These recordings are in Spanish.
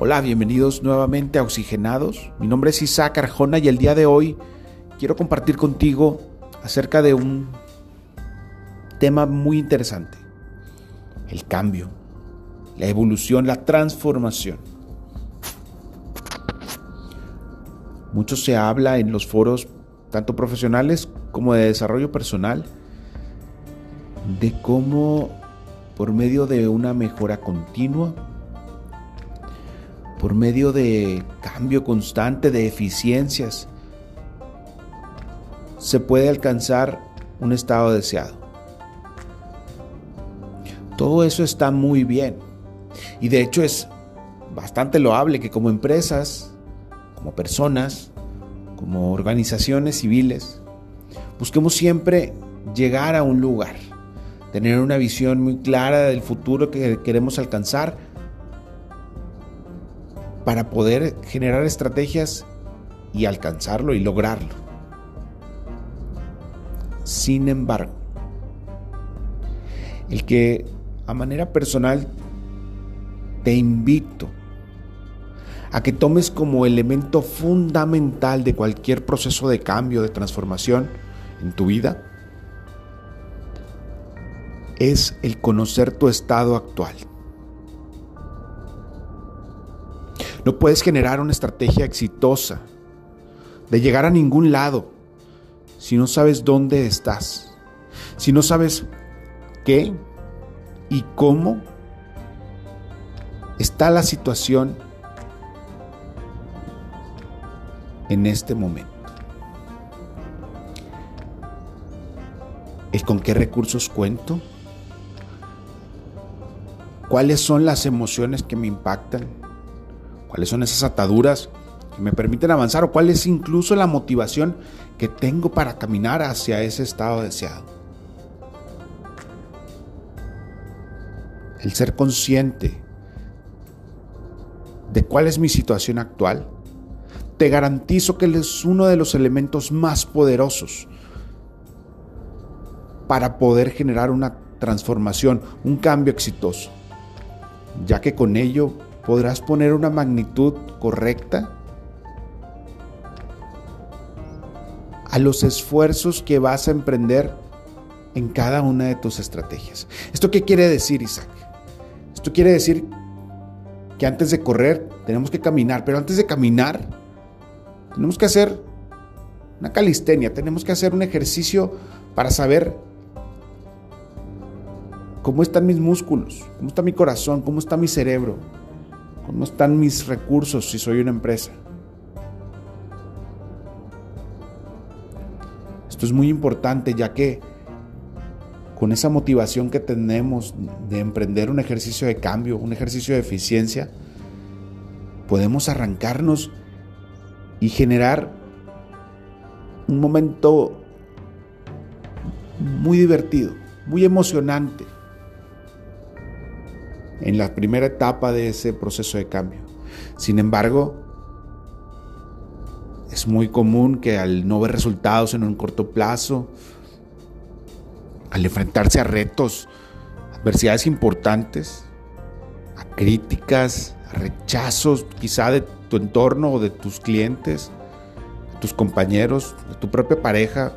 Hola, bienvenidos nuevamente a Oxigenados. Mi nombre es Isaac Arjona y el día de hoy quiero compartir contigo acerca de un tema muy interesante. El cambio, la evolución, la transformación. Mucho se habla en los foros, tanto profesionales como de desarrollo personal, de cómo por medio de una mejora continua, por medio de cambio constante de eficiencias, se puede alcanzar un estado deseado. Todo eso está muy bien y de hecho es bastante loable que como empresas, como personas, como organizaciones civiles, busquemos siempre llegar a un lugar, tener una visión muy clara del futuro que queremos alcanzar para poder generar estrategias y alcanzarlo y lograrlo. Sin embargo, el que a manera personal te invito a que tomes como elemento fundamental de cualquier proceso de cambio, de transformación en tu vida, es el conocer tu estado actual. No puedes generar una estrategia exitosa de llegar a ningún lado si no sabes dónde estás, si no sabes qué y cómo está la situación en este momento. ¿El con qué recursos cuento? ¿Cuáles son las emociones que me impactan? Cuáles son esas ataduras que me permiten avanzar o cuál es incluso la motivación que tengo para caminar hacia ese estado deseado. El ser consciente de cuál es mi situación actual, te garantizo que es uno de los elementos más poderosos para poder generar una transformación, un cambio exitoso, ya que con ello podrás poner una magnitud correcta a los esfuerzos que vas a emprender en cada una de tus estrategias. ¿Esto qué quiere decir, Isaac? Esto quiere decir que antes de correr tenemos que caminar, pero antes de caminar tenemos que hacer una calistenia, tenemos que hacer un ejercicio para saber cómo están mis músculos, cómo está mi corazón, cómo está mi cerebro, ¿Cómo están mis recursos si soy una empresa? Esto es muy importante ya que con esa motivación que tenemos de emprender un ejercicio de cambio, un ejercicio de eficiencia, podemos arrancarnos y generar un momento muy divertido, muy emocionante en la primera etapa de ese proceso de cambio. Sin embargo, es muy común que al no ver resultados en un corto plazo, al enfrentarse a retos, adversidades importantes, a críticas, a rechazos quizá de tu entorno o de tus clientes, de tus compañeros, de tu propia pareja,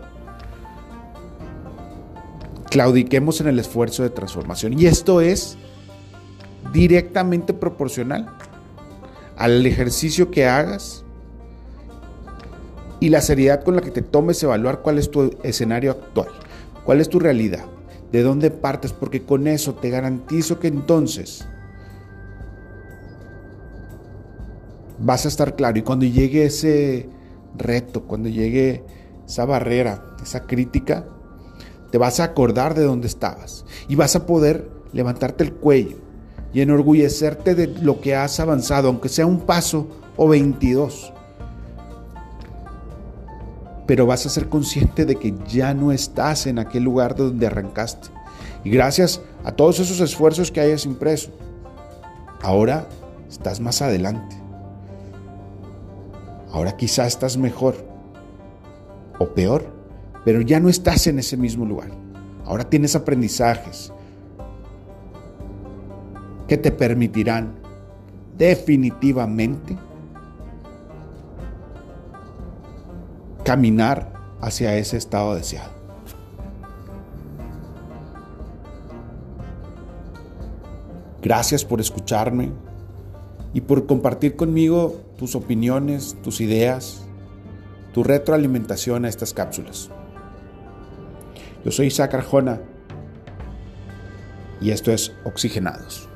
claudiquemos en el esfuerzo de transformación. Y esto es directamente proporcional al ejercicio que hagas y la seriedad con la que te tomes evaluar cuál es tu escenario actual, cuál es tu realidad, de dónde partes, porque con eso te garantizo que entonces vas a estar claro. Y cuando llegue ese reto, cuando llegue esa barrera, esa crítica, te vas a acordar de dónde estabas y vas a poder levantarte el cuello y enorgullecerte de lo que has avanzado, aunque sea un paso o 22. Pero vas a ser consciente de que ya no estás en aquel lugar donde arrancaste. Y gracias a todos esos esfuerzos que hayas impreso, ahora estás más adelante. Ahora quizás estás mejor o peor, pero ya no estás en ese mismo lugar. Ahora tienes aprendizajes, que te permitirán definitivamente caminar hacia ese estado deseado. Gracias por escucharme y por compartir conmigo tus opiniones, tus ideas, tu retroalimentación a estas cápsulas. Yo soy Isaac Arjona y esto es Oxigenados.